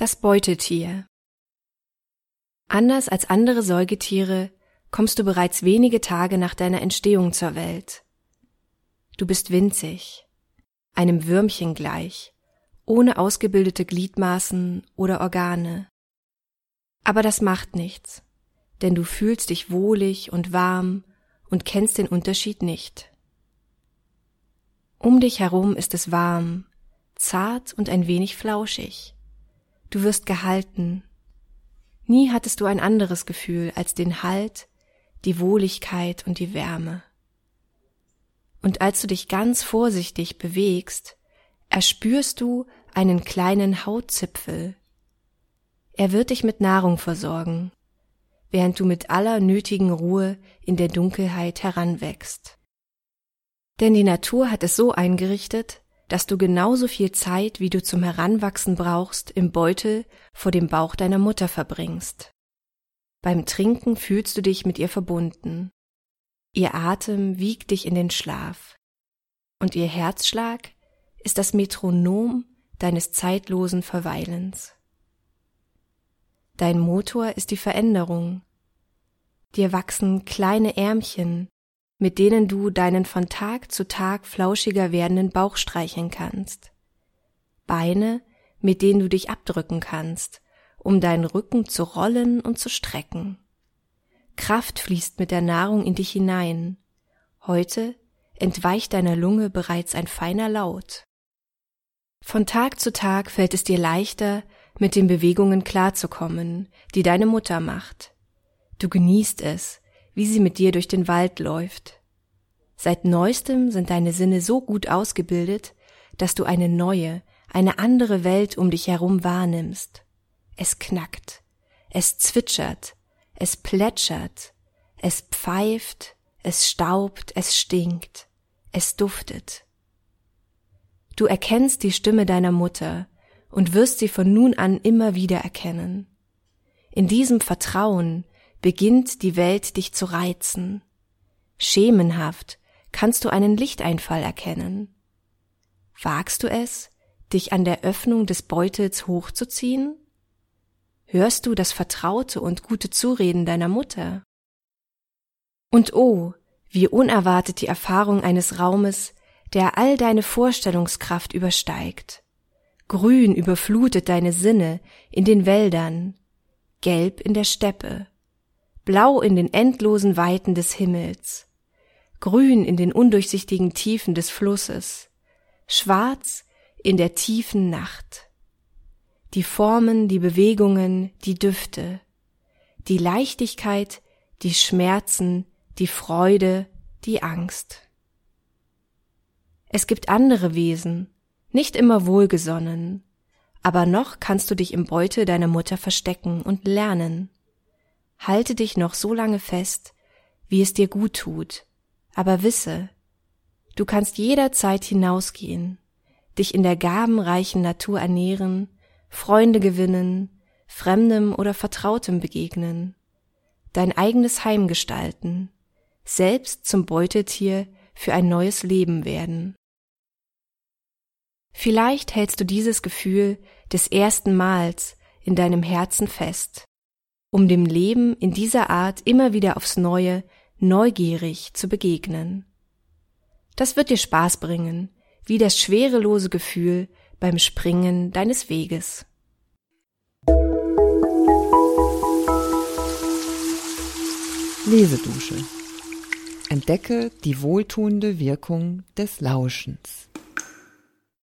Das Beutetier. Anders als andere Säugetiere kommst du bereits wenige Tage nach deiner Entstehung zur Welt. Du bist winzig, einem Würmchen gleich, ohne ausgebildete Gliedmaßen oder Organe. Aber das macht nichts, denn du fühlst dich wohlig und warm und kennst den Unterschied nicht. Um dich herum ist es warm, zart und ein wenig flauschig. Du wirst gehalten. Nie hattest du ein anderes Gefühl als den Halt, die Wohligkeit und die Wärme. Und als du dich ganz vorsichtig bewegst, erspürst du einen kleinen Hautzipfel. Er wird dich mit Nahrung versorgen, während du mit aller nötigen Ruhe in der Dunkelheit heranwächst. Denn die Natur hat es so eingerichtet, dass du genauso viel Zeit, wie du zum Heranwachsen brauchst, im Beutel vor dem Bauch deiner Mutter verbringst. Beim Trinken fühlst du dich mit ihr verbunden. Ihr Atem wiegt dich in den Schlaf. Und ihr Herzschlag ist das Metronom deines zeitlosen Verweilens. Dein Motor ist die Veränderung. Dir wachsen kleine Ärmchen, mit denen du deinen von Tag zu Tag flauschiger werdenden Bauch streicheln kannst. Beine, mit denen du dich abdrücken kannst, um deinen Rücken zu rollen und zu strecken. Kraft fließt mit der Nahrung in dich hinein. Heute entweicht deiner Lunge bereits ein feiner Laut. Von Tag zu Tag fällt es dir leichter, mit den Bewegungen klarzukommen, die deine Mutter macht. Du genießt es, wie sie mit dir durch den Wald läuft. Seit neuestem sind deine Sinne so gut ausgebildet, dass du eine neue, eine andere Welt um dich herum wahrnimmst. Es knackt, es zwitschert, es plätschert, es pfeift, es staubt, es stinkt, es duftet. Du erkennst die Stimme deiner Mutter und wirst sie von nun an immer wieder erkennen. In diesem Vertrauen beginnt die Welt dich zu reizen. Schemenhaft kannst du einen Lichteinfall erkennen. Wagst du es, dich an der Öffnung des Beutels hochzuziehen? Hörst du das vertraute und gute Zureden deiner Mutter? Und oh, wie unerwartet die Erfahrung eines Raumes, der all deine Vorstellungskraft übersteigt. Grün überflutet deine Sinne in den Wäldern, gelb in der Steppe, blau in den endlosen Weiten des Himmels, grün in den undurchsichtigen Tiefen des Flusses, schwarz in der tiefen Nacht. Die Formen, die Bewegungen, die Düfte, die Leichtigkeit, die Schmerzen, die Freude, die Angst. Es gibt andere Wesen, nicht immer wohlgesonnen, aber noch kannst du dich im Beutel deiner Mutter verstecken und lernen. Halte dich noch so lange fest, wie es dir gut tut, aber wisse, du kannst jederzeit hinausgehen, dich in der gabenreichen Natur ernähren, Freunde gewinnen, Fremdem oder Vertrautem begegnen, dein eigenes Heim gestalten, selbst zum Beutetier für ein neues Leben werden. Vielleicht hältst du dieses Gefühl des ersten Mals in deinem Herzen fest um dem Leben in dieser Art immer wieder aufs Neue neugierig zu begegnen. Das wird dir Spaß bringen, wie das schwerelose Gefühl beim Springen deines Weges. Lesedusche. Entdecke die wohltuende Wirkung des Lauschens.